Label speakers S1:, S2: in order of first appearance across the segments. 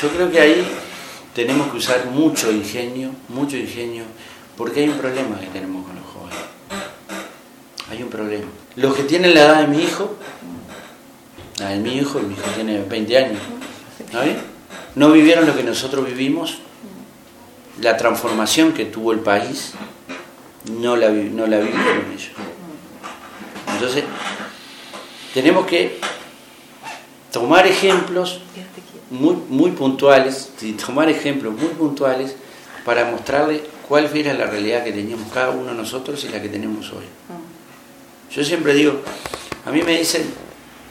S1: Yo creo que ahí tenemos que usar mucho ingenio, mucho ingenio, porque hay un problema que tenemos con los jóvenes. Hay un problema. Los que tienen la edad de mi hijo, la de mi hijo, mi hijo tiene 20 años, ¿no, no vivieron lo que nosotros vivimos, la transformación que tuvo el país, no la, no la vivieron ellos. Entonces, tenemos que tomar ejemplos muy, muy puntuales, tomar ejemplos muy puntuales para mostrarle cuál era la realidad que teníamos cada uno de nosotros y la que tenemos hoy. Mm. Yo siempre digo, a mí me dicen,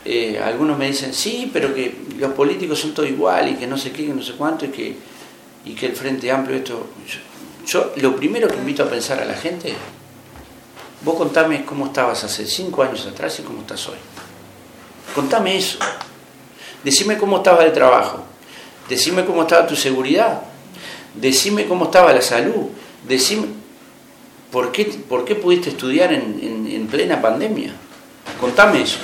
S1: eh, algunos me dicen, sí, pero que los políticos son todo igual y que no sé qué, que no sé cuánto, y que, y que el Frente Amplio, esto... Yo, lo primero que invito a pensar a la gente, vos contame cómo estabas hace cinco años atrás y cómo estás hoy. Contame eso. Decime cómo estaba el trabajo. Decime cómo estaba tu seguridad. Decime cómo estaba la salud. Decime por qué, por qué pudiste estudiar en, en, plena pandemia. Contame eso.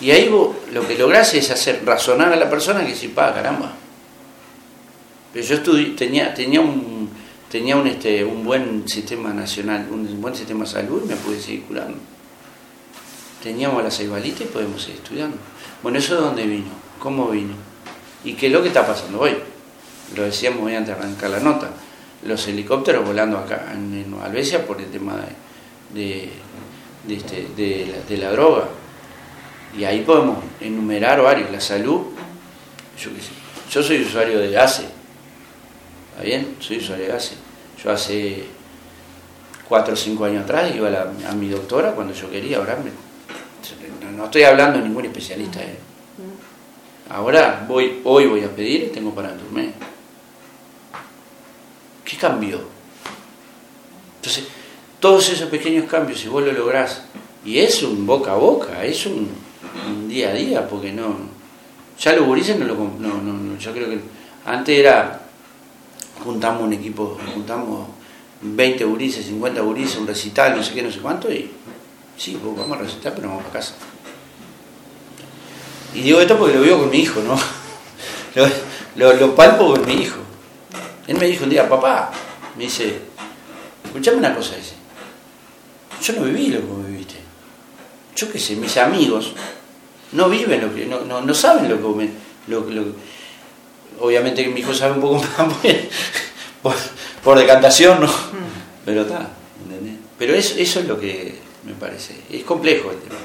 S1: Y ahí vos, lo que lográs es hacer razonar a la persona que si paga, caramba. Pero yo tenía, tenía un tenía un, este, un buen sistema nacional, un buen sistema de salud y me pude seguir curando. Teníamos la ceibalita y podemos seguir estudiando. Bueno, ¿eso de dónde vino? ¿Cómo vino? ¿Y qué es lo que está pasando hoy? Lo decíamos hoy antes de arrancar la nota. Los helicópteros volando acá en Nueva Albesia por el tema de, de, este, de, la, droga. Y ahí podemos enumerar varios. La salud, yo qué sé. Yo soy usuario de ACE. ¿Está bien? Soy usuario de ACE. Yo hace cuatro o cinco años atrás iba a, a mi doctora cuando yo quería, ahora me, no estoy hablando de ningún especialista. ¿eh? Ahora voy, hoy voy a pedir y tengo para dormir. ¿Qué cambió? Entonces, todos esos pequeños cambios, si vos lo lográs, y es un boca a boca, es un, día a día, porque no. Ya los gurises no lo. No, no, yo creo que. Antes era. Juntamos un equipo, juntamos 20 gurises, 50 gurises, un recital, no sé qué, no sé cuánto, y sí, pues vamos a recitar, pero vamos a casa. Y digo esto porque lo veo con mi hijo, ¿no? Lo, lo, palpo con mi hijo. Él me dijo un día, papá, me dice, escuchame una cosa, dice, yo no viví lo que vos viviste. Yo qué sé, mis amigos no viven lo que, no, no, saben lo que lo, obviamente que mi hijo sabe un poco más por, por decantación, ¿no? Mm. Pero está, ¿entendés? Pero eso, eso es lo que me parece. Es complejo el tema.